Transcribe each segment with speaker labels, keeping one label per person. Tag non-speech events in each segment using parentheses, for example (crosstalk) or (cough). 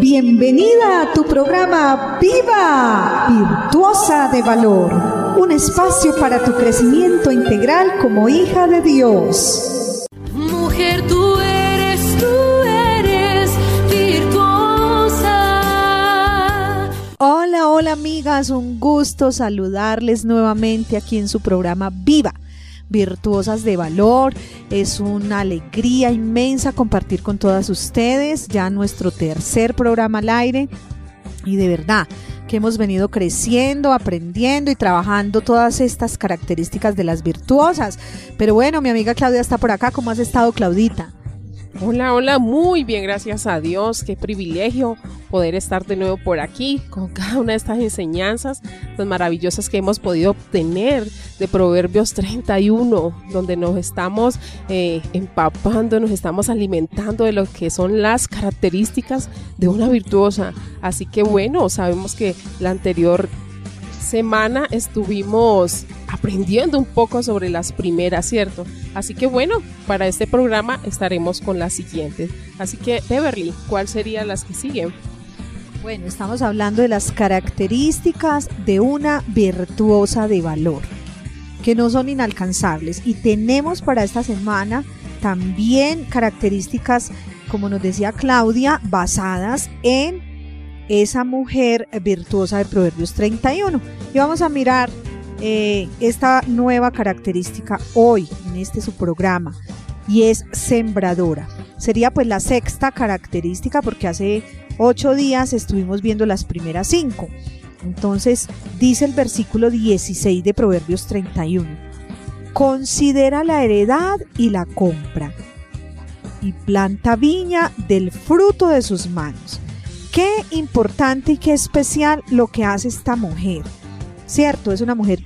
Speaker 1: Bienvenida a tu programa Viva, Virtuosa de Valor, un espacio para tu crecimiento integral como hija de Dios.
Speaker 2: Mujer, tú eres, tú eres virtuosa.
Speaker 1: Hola, hola amigas, un gusto saludarles nuevamente aquí en su programa Viva virtuosas de valor. Es una alegría inmensa compartir con todas ustedes ya nuestro tercer programa al aire. Y de verdad que hemos venido creciendo, aprendiendo y trabajando todas estas características de las virtuosas. Pero bueno, mi amiga Claudia está por acá. ¿Cómo has estado, Claudita?
Speaker 3: Hola, hola, muy bien, gracias a Dios. Qué privilegio poder estar de nuevo por aquí con cada una de estas enseñanzas tan maravillosas que hemos podido obtener de Proverbios 31, donde nos estamos eh, empapando, nos estamos alimentando de lo que son las características de una virtuosa. Así que bueno, sabemos que la anterior semana estuvimos aprendiendo un poco sobre las primeras, ¿cierto? Así que bueno, para este programa estaremos con las siguientes. Así que, Beverly, ¿cuáles serían las que siguen?
Speaker 1: Bueno, estamos hablando de las características de una virtuosa de valor, que no son inalcanzables. Y tenemos para esta semana también características, como nos decía Claudia, basadas en esa mujer virtuosa de Proverbios 31. Y vamos a mirar eh, esta nueva característica hoy en este su programa y es sembradora. Sería pues la sexta característica porque hace ocho días estuvimos viendo las primeras cinco. Entonces dice el versículo 16 de Proverbios 31. Considera la heredad y la compra y planta viña del fruto de sus manos. Qué importante y qué especial lo que hace esta mujer. Cierto, es una mujer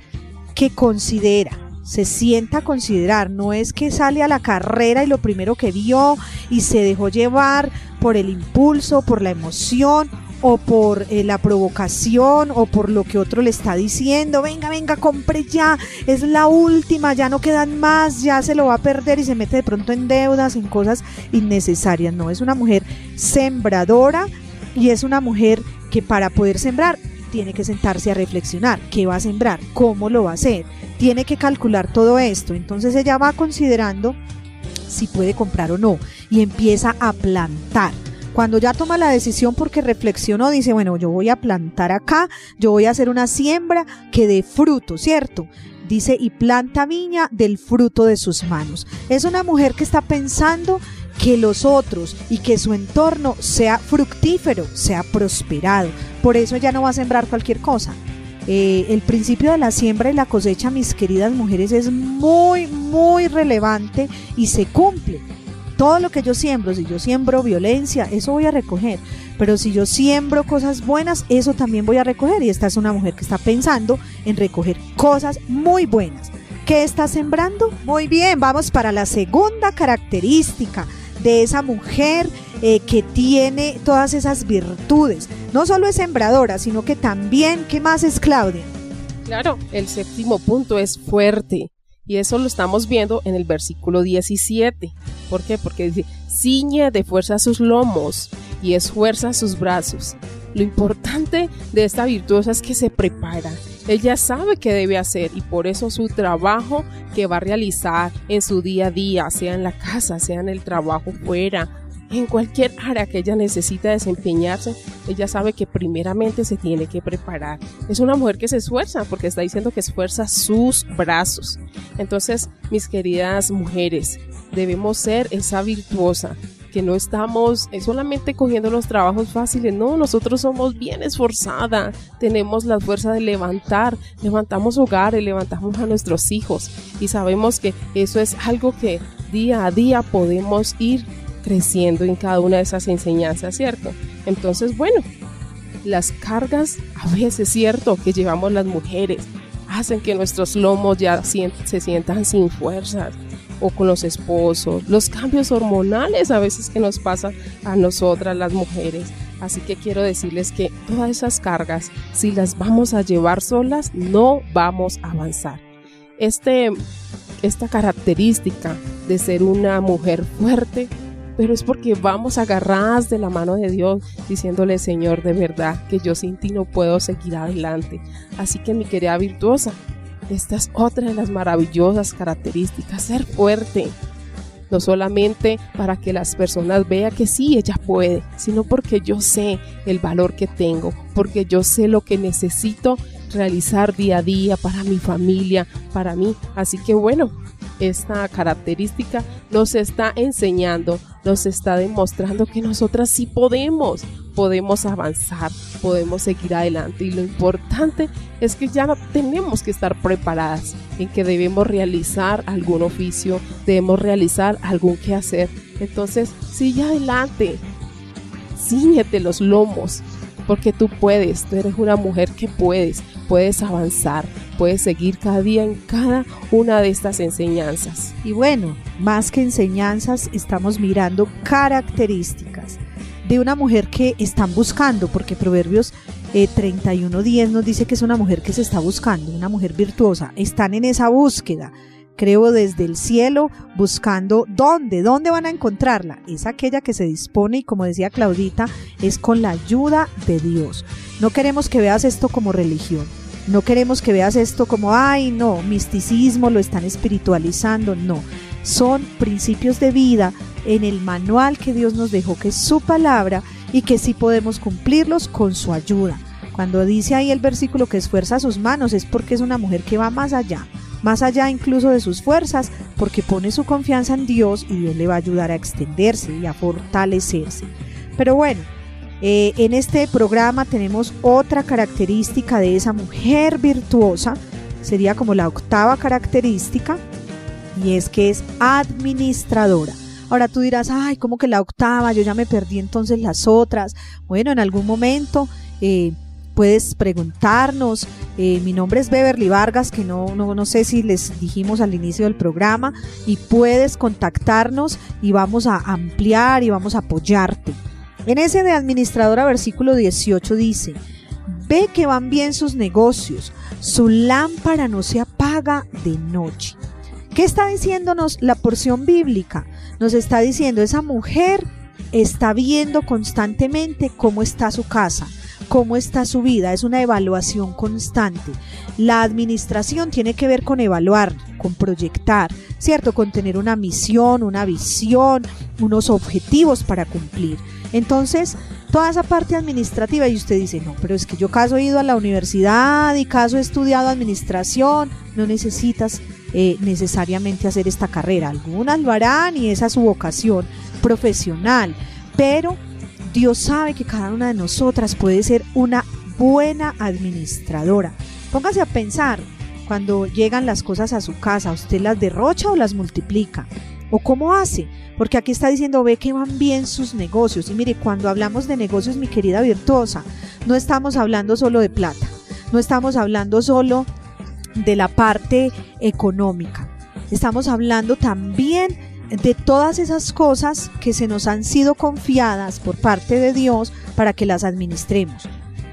Speaker 1: que considera, se sienta a considerar, no es que sale a la carrera y lo primero que vio y se dejó llevar por el impulso, por la emoción o por eh, la provocación o por lo que otro le está diciendo, venga, venga, compre ya, es la última, ya no quedan más, ya se lo va a perder y se mete de pronto en deudas, en cosas innecesarias, no, es una mujer sembradora y es una mujer que para poder sembrar tiene que sentarse a reflexionar qué va a sembrar, cómo lo va a hacer, tiene que calcular todo esto. Entonces ella va considerando si puede comprar o no y empieza a plantar. Cuando ya toma la decisión porque reflexionó, dice, bueno, yo voy a plantar acá, yo voy a hacer una siembra que dé fruto, ¿cierto? Dice, y planta viña del fruto de sus manos. Es una mujer que está pensando que los otros y que su entorno sea fructífero, sea prosperado. Por eso ella no va a sembrar cualquier cosa. Eh, el principio de la siembra y la cosecha, mis queridas mujeres, es muy, muy relevante y se cumple. Todo lo que yo siembro, si yo siembro violencia, eso voy a recoger. Pero si yo siembro cosas buenas, eso también voy a recoger. Y esta es una mujer que está pensando en recoger cosas muy buenas. ¿Qué está sembrando? Muy bien, vamos para la segunda característica de esa mujer eh, que tiene todas esas virtudes. No solo es sembradora, sino que también, ¿qué más es Claudia?
Speaker 3: Claro, el séptimo punto es fuerte. Y eso lo estamos viendo en el versículo 17. ¿Por qué? Porque dice, ciñe de fuerza sus lomos y esfuerza sus brazos. Lo importante de esta virtuosa es que se prepara, ella sabe qué debe hacer y por eso su trabajo que va a realizar en su día a día, sea en la casa, sea en el trabajo fuera, en cualquier área que ella necesita desempeñarse, ella sabe que primeramente se tiene que preparar. Es una mujer que se esfuerza porque está diciendo que esfuerza sus brazos. Entonces, mis queridas mujeres, debemos ser esa virtuosa que no estamos eh, solamente cogiendo los trabajos fáciles, no, nosotros somos bien esforzada, tenemos la fuerza de levantar, levantamos hogares, levantamos a nuestros hijos. Y sabemos que eso es algo que día a día podemos ir creciendo en cada una de esas enseñanzas, ¿cierto? Entonces, bueno, las cargas a veces, ¿cierto?, que llevamos las mujeres. Hacen que nuestros lomos ya se sientan sin fuerzas, o con los esposos, los cambios hormonales a veces que nos pasan a nosotras las mujeres. Así que quiero decirles que todas esas cargas, si las vamos a llevar solas, no vamos a avanzar. Este, esta característica de ser una mujer fuerte pero es porque vamos agarradas de la mano de Dios, diciéndole, Señor, de verdad que yo sin ti no puedo seguir adelante. Así que mi querida virtuosa, esta es otra de las maravillosas características, ser fuerte. No solamente para que las personas vean que sí, ella puede, sino porque yo sé el valor que tengo, porque yo sé lo que necesito realizar día a día para mi familia, para mí. Así que bueno, esta característica nos está enseñando, nos está demostrando que nosotras sí podemos, podemos avanzar, podemos seguir adelante. Y lo importante es que ya tenemos que estar preparadas en que debemos realizar algún oficio, debemos realizar algún quehacer. Entonces, sigue adelante, ciñete los lomos, porque tú puedes, tú eres una mujer que puedes, puedes avanzar, puedes seguir cada día en cada una de estas enseñanzas.
Speaker 1: Y bueno, más que enseñanzas, estamos mirando características de una mujer que están buscando, porque Proverbios eh, 31.10 nos dice que es una mujer que se está buscando, una mujer virtuosa, están en esa búsqueda creo desde el cielo, buscando dónde, dónde van a encontrarla. Es aquella que se dispone y como decía Claudita, es con la ayuda de Dios. No queremos que veas esto como religión. No queremos que veas esto como, ay, no, misticismo, lo están espiritualizando. No, son principios de vida en el manual que Dios nos dejó, que es su palabra y que sí podemos cumplirlos con su ayuda. Cuando dice ahí el versículo que esfuerza sus manos es porque es una mujer que va más allá, más allá incluso de sus fuerzas, porque pone su confianza en Dios y Dios le va a ayudar a extenderse y a fortalecerse. Pero bueno, eh, en este programa tenemos otra característica de esa mujer virtuosa, sería como la octava característica, y es que es administradora. Ahora tú dirás, ay, ¿cómo que la octava? Yo ya me perdí entonces las otras. Bueno, en algún momento eh, puedes preguntarnos. Eh, mi nombre es Beverly Vargas, que no, no, no sé si les dijimos al inicio del programa, y puedes contactarnos y vamos a ampliar y vamos a apoyarte. En ese de administradora versículo 18 dice, ve que van bien sus negocios, su lámpara no se apaga de noche. ¿Qué está diciéndonos la porción bíblica? Nos está diciendo, esa mujer está viendo constantemente cómo está su casa, cómo está su vida, es una evaluación constante. La administración tiene que ver con evaluar, con proyectar, ¿cierto? Con tener una misión, una visión, unos objetivos para cumplir. Entonces, toda esa parte administrativa y usted dice, no, pero es que yo caso he ido a la universidad y caso he estudiado administración, no necesitas eh, necesariamente hacer esta carrera. Algunas lo harán y esa es su vocación profesional, pero Dios sabe que cada una de nosotras puede ser una buena administradora. Póngase a pensar, cuando llegan las cosas a su casa, ¿usted las derrocha o las multiplica? ¿O cómo hace? Porque aquí está diciendo, ve que van bien sus negocios. Y mire, cuando hablamos de negocios, mi querida virtuosa, no estamos hablando solo de plata, no estamos hablando solo de la parte económica, estamos hablando también de todas esas cosas que se nos han sido confiadas por parte de Dios para que las administremos.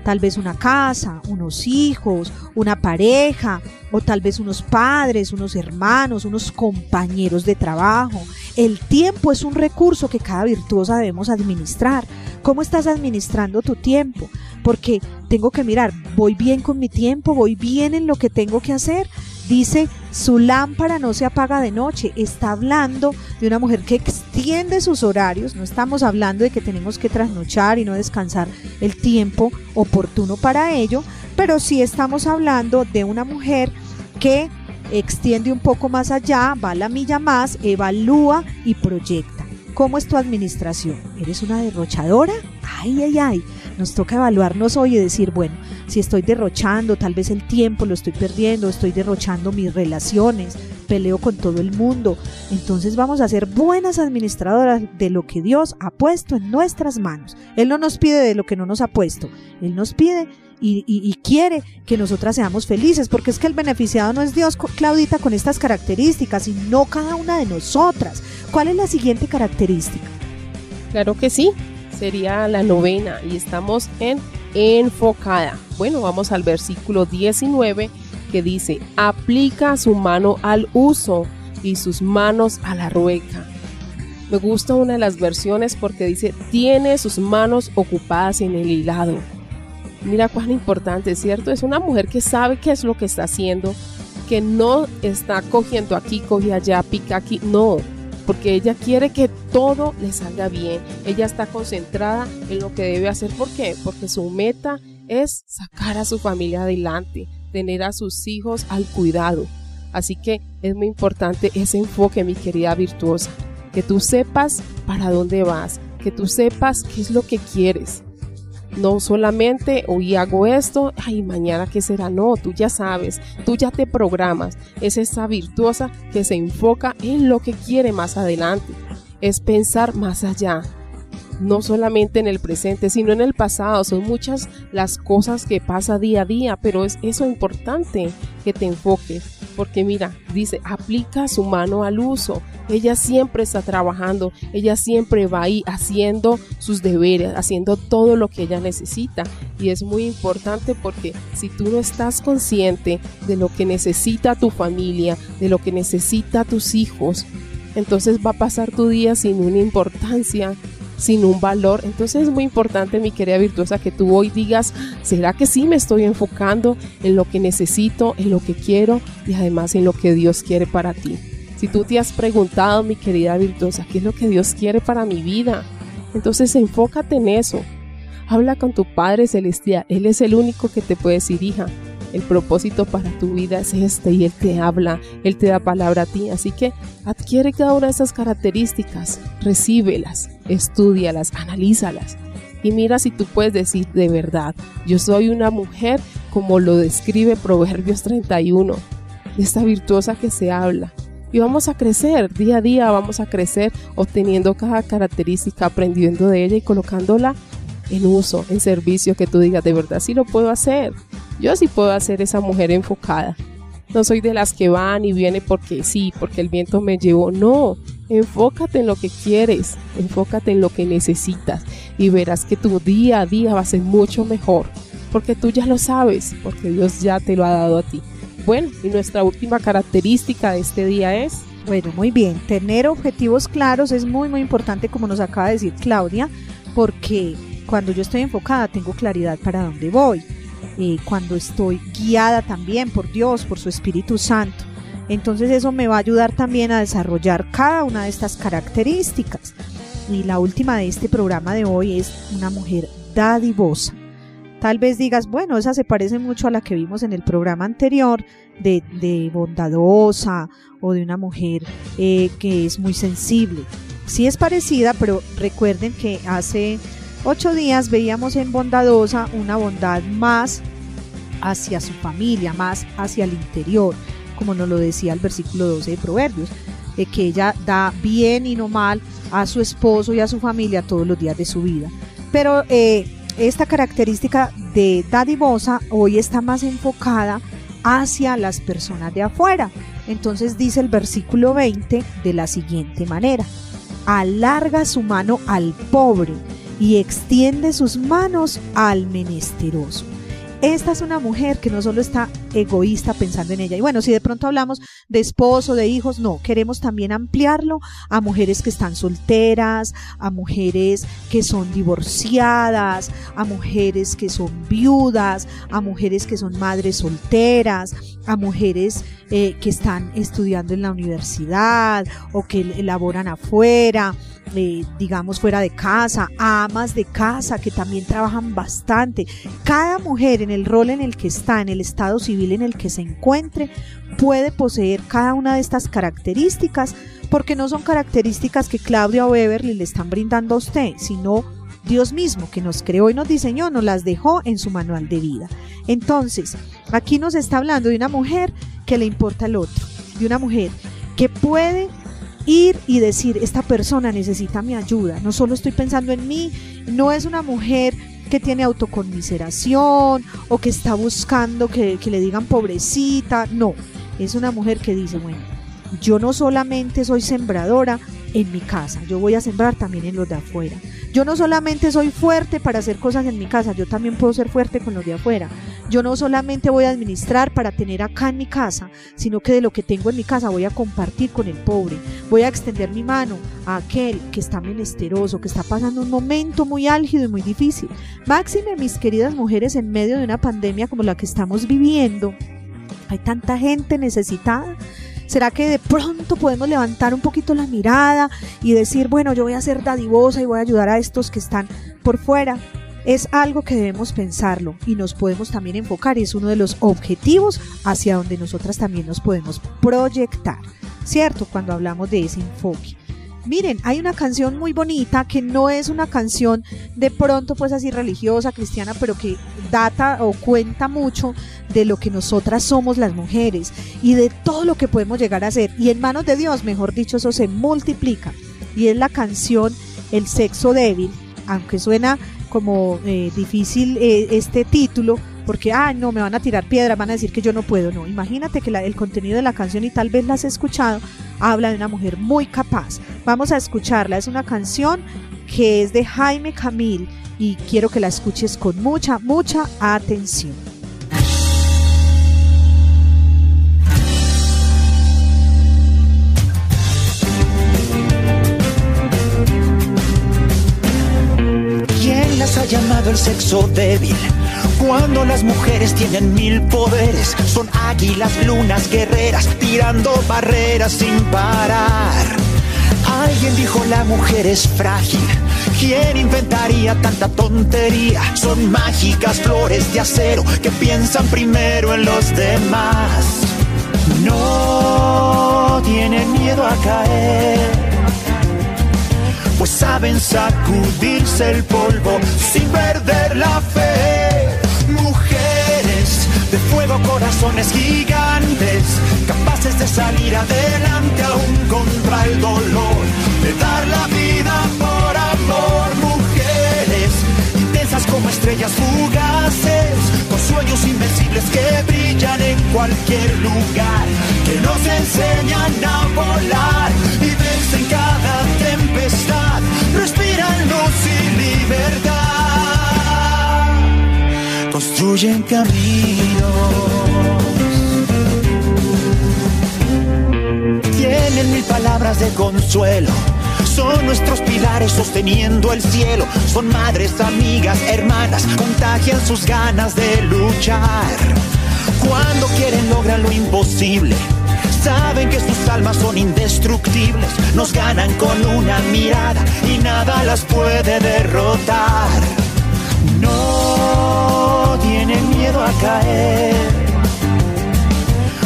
Speaker 1: Tal vez una casa, unos hijos, una pareja, o tal vez unos padres, unos hermanos, unos compañeros de trabajo. El tiempo es un recurso que cada virtuosa debemos administrar. ¿Cómo estás administrando tu tiempo? Porque tengo que mirar, ¿voy bien con mi tiempo? ¿Voy bien en lo que tengo que hacer? Dice, su lámpara no se apaga de noche. Está hablando de una mujer que extiende sus horarios. No estamos hablando de que tenemos que trasnochar y no descansar el tiempo oportuno para ello, pero sí estamos hablando de una mujer que extiende un poco más allá, va a la milla más, evalúa y proyecta. ¿Cómo es tu administración? ¿Eres una derrochadora? Ay, ay, ay. Nos toca evaluarnos hoy y decir, bueno, si estoy derrochando, tal vez el tiempo lo estoy perdiendo, estoy derrochando mis relaciones, peleo con todo el mundo. Entonces vamos a ser buenas administradoras de lo que Dios ha puesto en nuestras manos. Él no nos pide de lo que no nos ha puesto. Él nos pide y, quiere que nosotras seamos felices, porque es que el beneficiado no es Dios, Claudita, con estas características, sino cada una de nosotras. ¿Cuál es la siguiente característica?
Speaker 3: Claro que sí, sería la novena y estamos en enfocada. Bueno, vamos al versículo 19 que dice, aplica su mano al uso y sus manos a la rueca. Me gusta una de las versiones porque dice, tiene sus manos ocupadas en el hilado. Mira cuán importante, ¿cierto? Es una mujer que sabe qué es lo que está haciendo, que no está cogiendo aquí, coge allá, pica aquí, no, porque ella quiere que todo le salga bien. Ella está concentrada en lo que debe hacer. ¿Por qué? Porque su meta es sacar a su familia adelante, tener a sus hijos al cuidado. Así que es muy importante ese enfoque, mi querida virtuosa, que tú sepas para dónde vas, que tú sepas qué es lo que quieres. No solamente hoy hago esto, ay, mañana qué será. No, tú ya sabes, tú ya te programas. Es esa virtuosa que se enfoca en lo que quiere más adelante. Es pensar más allá, no solamente en el presente, sino en el pasado. Son muchas las cosas que pasa día a día, pero es eso importante que te enfoques. Porque mira, dice, aplica su mano al uso. Ella siempre está trabajando, ella siempre va ahí haciendo sus deberes, haciendo todo lo que ella necesita. Y es muy importante porque si tú no estás consciente de lo que necesita tu familia, de lo que necesita tus hijos, entonces va a pasar tu día sin una importancia, sin un valor. Entonces es muy importante, mi querida virtuosa, que tú hoy digas, ¿será que sí me estoy enfocando en lo que necesito, en lo que quiero y además en lo que Dios quiere para ti? Si tú te has preguntado, mi querida virtuosa, ¿qué es lo que Dios quiere para mi vida? Entonces enfócate en eso. Habla con tu Padre Celestial. Él es el único que te puede decir, hija, el propósito para tu vida es este y Él te habla, Él te da palabra a ti. Así que adquiere cada una de esas características, recíbelas, estudialas, analízalas y mira si tú puedes decir de verdad, yo soy una mujer como lo describe Proverbios 31, de esta virtuosa que se habla. Y vamos a crecer, día a día vamos a crecer obteniendo cada característica, aprendiendo de ella y colocándola en uso, en servicio, que tú digas, de verdad sí lo puedo hacer. Yo sí puedo hacer esa mujer enfocada. No soy de las que van y vienen porque sí, porque el viento me llevó. No, enfócate en lo que quieres, enfócate en lo que necesitas y verás que tu día a día va a ser mucho mejor, porque tú ya lo sabes, porque Dios ya te lo ha dado a ti. Bueno, y nuestra última característica de este día es...
Speaker 1: Bueno, muy bien, tener objetivos claros es muy, muy importante, como nos acaba de decir Claudia, porque cuando yo estoy enfocada tengo claridad para dónde voy. Eh, cuando estoy guiada también por Dios, por su Espíritu Santo. Entonces eso me va a ayudar también a desarrollar cada una de estas características. Y la última de este programa de hoy es una mujer dadivosa. Tal vez digas, bueno, esa se parece mucho a la que vimos en el programa anterior de, de bondadosa o de una mujer eh, que es muy sensible. Sí es parecida, pero recuerden que hace ocho días veíamos en Bondadosa una bondad más hacia su familia, más hacia el interior, como nos lo decía el versículo 12 de Proverbios, que ella da bien y no mal a su esposo y a su familia todos los días de su vida. Pero eh, esta característica de dadivosa hoy está más enfocada hacia las personas de afuera. Entonces dice el versículo 20 de la siguiente manera, alarga su mano al pobre y extiende sus manos al menesteroso. Esta es una mujer que no solo está egoísta pensando en ella. Y bueno, si de pronto hablamos de esposo, de hijos, no, queremos también ampliarlo a mujeres que están solteras, a mujeres que son divorciadas, a mujeres que son viudas, a mujeres que son madres solteras, a mujeres eh, que están estudiando en la universidad o que elaboran afuera eh, digamos, fuera de casa, amas de casa que también trabajan bastante. Cada mujer en el rol en el que está, en el estado civil en el que se encuentre, puede poseer cada una de estas características, porque no son características que Claudia o Beverly le están brindando a usted, sino Dios mismo que nos creó y nos diseñó, nos las dejó en su manual de vida. Entonces, aquí nos está hablando de una mujer que le importa el otro, de una mujer que puede ir y decir, esta persona necesita mi ayuda, no solo estoy pensando en mí, no es una mujer que tiene autoconmiseración o que está buscando que, le digan pobrecita, no, es una mujer que dice, bueno, yo no solamente soy sembradora en mi casa, yo voy a sembrar también en los de afuera. Yo no solamente soy fuerte para hacer cosas en mi casa, yo también puedo ser fuerte con los de afuera. Yo no solamente voy a administrar para tener acá en mi casa, sino que de lo que tengo en mi casa voy a compartir con el pobre, voy a extender mi mano a aquel que está menesteroso, que está pasando un momento muy álgido y muy difícil. Máxime, mis queridas mujeres, en medio de una pandemia como la que estamos viviendo, hay tanta gente necesitada. ¿Será que de pronto podemos levantar un poquito la mirada y decir, bueno, yo voy a ser dadivosa y voy a ayudar a estos que están por fuera? Es algo que debemos pensarlo y nos podemos también enfocar es uno de los objetivos hacia donde nosotras también nos podemos proyectar, ¿cierto? Cuando hablamos de ese enfoque. Miren, hay una canción muy bonita que no es una canción de pronto pues así religiosa, cristiana, pero que data o cuenta mucho de lo que nosotras somos las mujeres y de todo lo que podemos llegar a ser. Y en manos de Dios, mejor dicho, eso se multiplica. Y es la canción El sexo débil, aunque suena como eh, difícil eh, este título, porque, ah, no, me van a tirar piedra, van a decir que yo no puedo. No, imagínate que el contenido de la canción, y tal vez la has escuchado, habla de una mujer muy capaz. Vamos a escucharla, es una canción que es de Jaime Camil y quiero que la escuches con mucha, mucha atención.
Speaker 4: Sexo débil? Cuando las mujeres tienen mil poderes, son águilas, lunas, guerreras, tirando barreras sin parar. Alguien dijo la mujer es frágil. ¿Quién inventaría tanta tontería? Son mágicas flores de acero que piensan primero en los demás. No tienen miedo a caer saben sacudirse el polvo sin perder la fe. Mujeres de fuego, corazones gigantes, capaces de salir adelante aún contra el dolor, de dar la vida por amor. Mujeres intensas como estrellas fugaces, con sueños invencibles que brillan en cualquier lugar, que nos enseñan a volar y vencen cada tempestad, construyen caminos, tienen mil palabras de consuelo. Son nuestros pilares sosteniendo el cielo. Son madres, amigas, hermanas, contagian sus ganas de luchar. Cuando quieren logran lo imposible. Saben que sus almas son indestructibles. Nos ganan con una mirada y nada las puede derrotar. No tienen miedo a caer.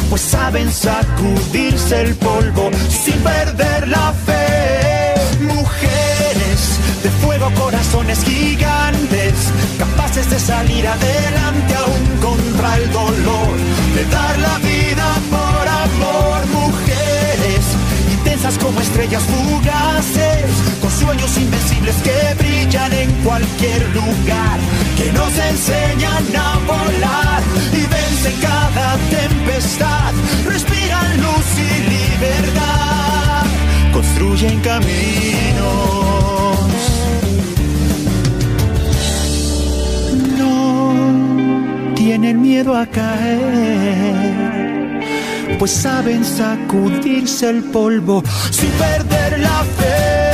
Speaker 4: Pues saben sacudirse el polvo sin perder la fe. Mujeres de fuego, corazones gigantes, capaces de salir adelante aún contra el dolor, de dar la vida como estrellas fugaces, con sueños invencibles que brillan en cualquier lugar, que nos enseñan a volar y vencen cada tempestad, respiran luz y libertad, construyen caminos. No tienen miedo a caer, pues saben sacudirse el polvo sin perder la fe.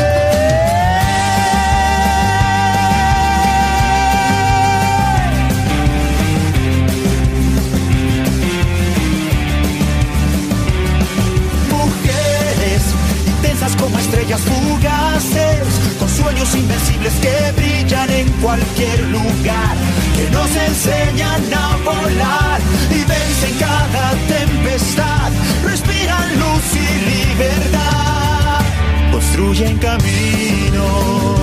Speaker 4: Mujeres intensas como estrellas fugaces, con sueños invencibles que brillan en cualquier lugar, que nos enseñan a volar y vencen cada tempestad, respiran luz y libertad, construyen caminos.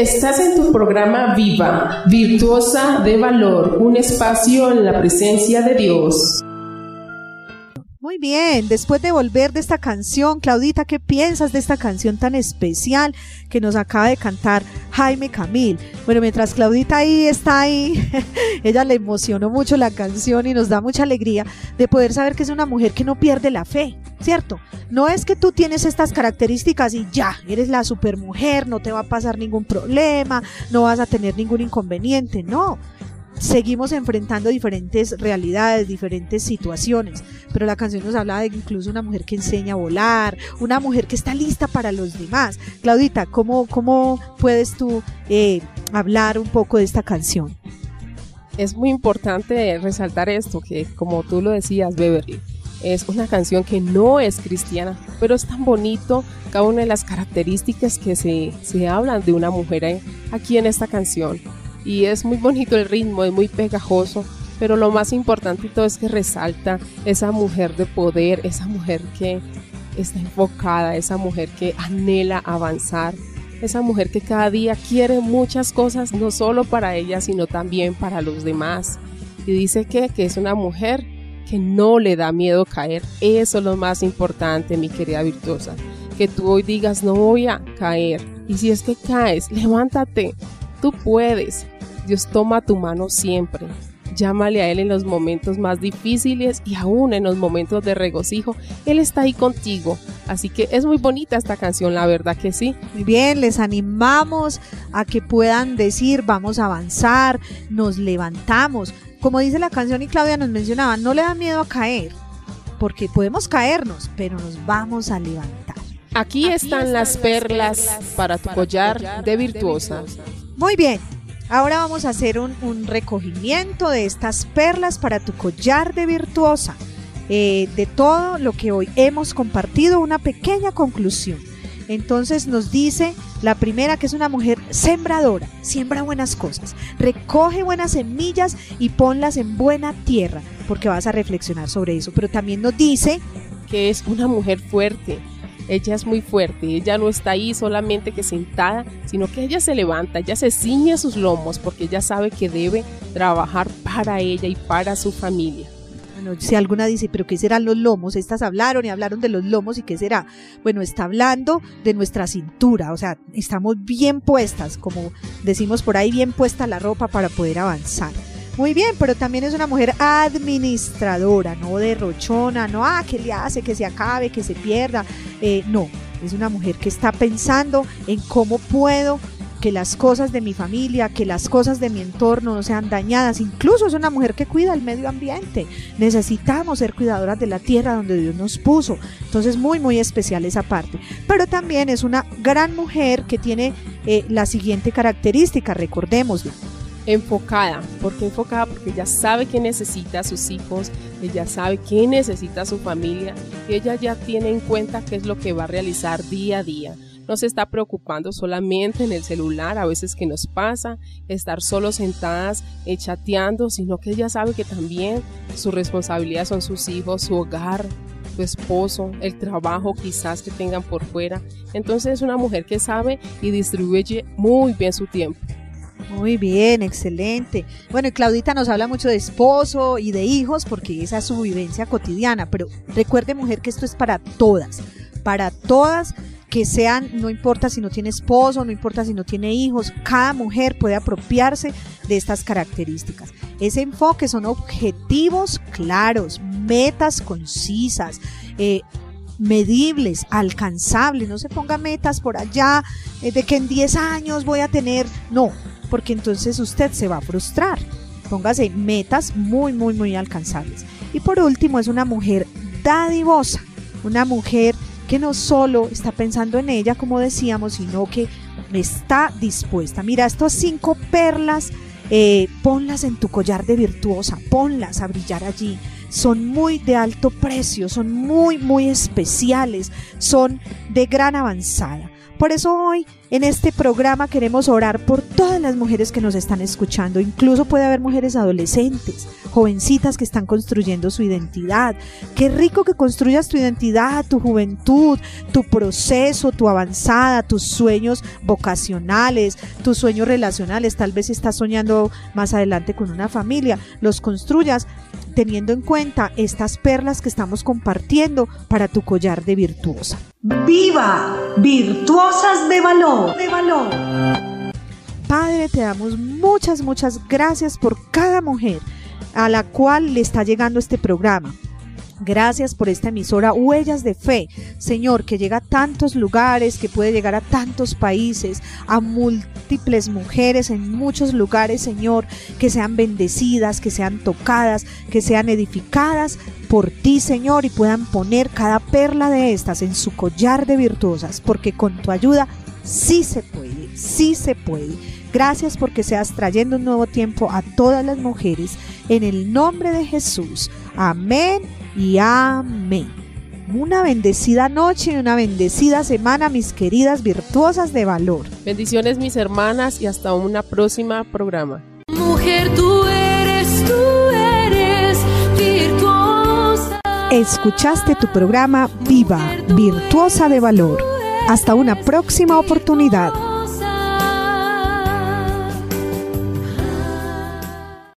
Speaker 3: Estás en tu programa Viva, virtuosa de valor, un espacio en la presencia de Dios.
Speaker 1: Bien, después de volver de esta canción, Claudita, ¿qué piensas de esta canción tan especial que nos acaba de cantar Jaime Camil? Bueno, mientras Claudita ahí está ahí, (laughs) ella le emocionó mucho la canción y nos da mucha alegría de poder saber que es una mujer que no pierde la fe, ¿cierto? No es que tú tienes estas características y ya, eres la supermujer, no te va a pasar ningún problema, no vas a tener ningún inconveniente, no seguimos enfrentando diferentes realidades, diferentes situaciones, pero la canción nos habla de incluso una mujer que enseña a volar, una mujer que está lista para los demás. Claudita, ¿cómo, cómo puedes tú eh, hablar un poco de esta canción?
Speaker 3: Es muy importante resaltar esto, que como tú lo decías, Beverly, es una canción que no es cristiana, pero es tan bonito cada una de las características que se, se hablan de una mujer aquí en esta canción y es muy bonito el ritmo, es muy pegajoso, pero lo más importante todo es que resalta esa mujer de poder, esa mujer que está enfocada, esa mujer que anhela avanzar, esa mujer que cada día quiere muchas cosas, no solo para ella, sino también para los demás. Y dice que, que es una mujer que no le da miedo caer. Eso es lo más importante, mi querida virtuosa. Que tú hoy digas, no voy a caer. Y si es que caes, levántate, Tú puedes. Dios toma tu mano siempre. Llámale a Él en los momentos más difíciles y aún en los momentos de regocijo. Él está ahí contigo. Así que es muy bonita esta canción, la verdad que sí.
Speaker 1: Muy bien, les animamos a que puedan decir, vamos a avanzar, nos levantamos. Como dice la canción y Claudia nos mencionaba, no le da miedo a caer, porque podemos caernos, pero nos vamos a levantar.
Speaker 3: Aquí, están, las perlas, para tu collar, de virtuosa.
Speaker 1: Muy bien, ahora vamos a hacer un, recogimiento de estas perlas para tu collar de virtuosa. Eh, de todo lo que hoy hemos compartido, una pequeña conclusión. Entonces nos dice la primera que es una mujer sembradora, siembra buenas cosas, recoge buenas semillas y ponlas en buena tierra, porque vas a reflexionar sobre eso. Pero también nos dice
Speaker 3: que es una mujer fuerte, ella es muy fuerte, ella no está ahí solamente que sentada, sino que ella se levanta, ella se ciñe sus lomos porque ella sabe que debe trabajar para ella y para su familia.
Speaker 1: Bueno, si alguna dice, pero ¿qué serán los lomos? Estas hablaron y hablaron de los lomos y qué será. Bueno, está hablando de nuestra cintura, o sea, estamos bien puestas, como decimos por ahí, bien puesta la ropa para poder avanzar. Muy bien, pero también es una mujer administradora, no derrochona, no, ah, que le hace que se acabe, que se pierda. Eh, no, es una mujer que está pensando en cómo puedo que las cosas de mi familia, que las cosas de mi entorno no sean dañadas. Incluso es una mujer que cuida el medio ambiente. Necesitamos ser cuidadoras de la tierra donde Dios nos puso. Entonces, muy, muy especial esa parte. Pero también es una gran mujer que tiene eh, la siguiente característica, recordémoslo
Speaker 3: enfocada. ¿Por qué enfocada? Porque ella sabe que necesita a sus hijos, ella sabe que necesita a su familia y ella ya tiene en cuenta qué es lo que va a realizar día a día. No se está preocupando solamente en el celular, a veces que nos pasa, estar solo sentadas eh, chateando, sino que ella sabe que también su responsabilidad son sus hijos, su hogar, su esposo, el trabajo quizás que tengan por fuera. Entonces es una mujer que sabe y distribuye muy bien su tiempo.
Speaker 1: Muy bien, excelente. Bueno, y Claudita nos habla mucho de esposo y de hijos porque esa es su vivencia cotidiana, pero recuerde mujer que esto es para todas, para todas que sean, no importa si no tiene esposo, no importa si no tiene hijos, cada mujer puede apropiarse de estas características. Ese enfoque son objetivos claros, metas concisas, eh, medibles, alcanzables, no se ponga metas por allá eh, de que en 10 años voy a tener, no, porque entonces usted se va a frustrar. Póngase metas muy, muy, muy alcanzables. Y por último, es una mujer dadivosa, una mujer que no solo está pensando en ella, como decíamos, sino que está dispuesta. Mira, estas cinco perlas, eh, ponlas en tu collar de virtuosa, ponlas a brillar allí. Son muy de alto precio, son muy, muy especiales, son de gran avanzada. Por eso hoy en este programa queremos orar por todas las mujeres que nos están escuchando. Incluso puede haber mujeres adolescentes, jovencitas que están construyendo su identidad. Qué rico que construyas tu identidad, tu juventud, tu proceso, tu avanzada, tus sueños vocacionales, tus sueños relacionales. Tal vez estás soñando más adelante con una familia. Los construyas teniendo en cuenta estas perlas que estamos compartiendo para tu collar de virtuosa.
Speaker 5: ¡Viva! Virtuosas de valor, de valor.
Speaker 1: Padre, te damos muchas, muchas gracias por cada mujer a la cual le está llegando este programa. Gracias por esta emisora Huellas de Fe, Señor, que llega a tantos lugares, que puede llegar a tantos países, a múltiples mujeres en muchos lugares, Señor, que sean bendecidas, que sean tocadas, que sean edificadas por ti, Señor, y puedan poner cada perla de estas en su collar de virtuosas, porque con tu ayuda sí se puede, sí se puede. Gracias porque seas trayendo un nuevo tiempo a todas las mujeres. En el nombre de Jesús. Amén y amén. Una bendecida noche y una bendecida semana, mis queridas virtuosas de valor.
Speaker 3: Bendiciones mis hermanas y hasta una próxima programa.
Speaker 2: Mujer, tú eres, tú eres virtuosa.
Speaker 1: Escuchaste tu programa Viva, Virtuosa de Valor. Hasta una próxima oportunidad.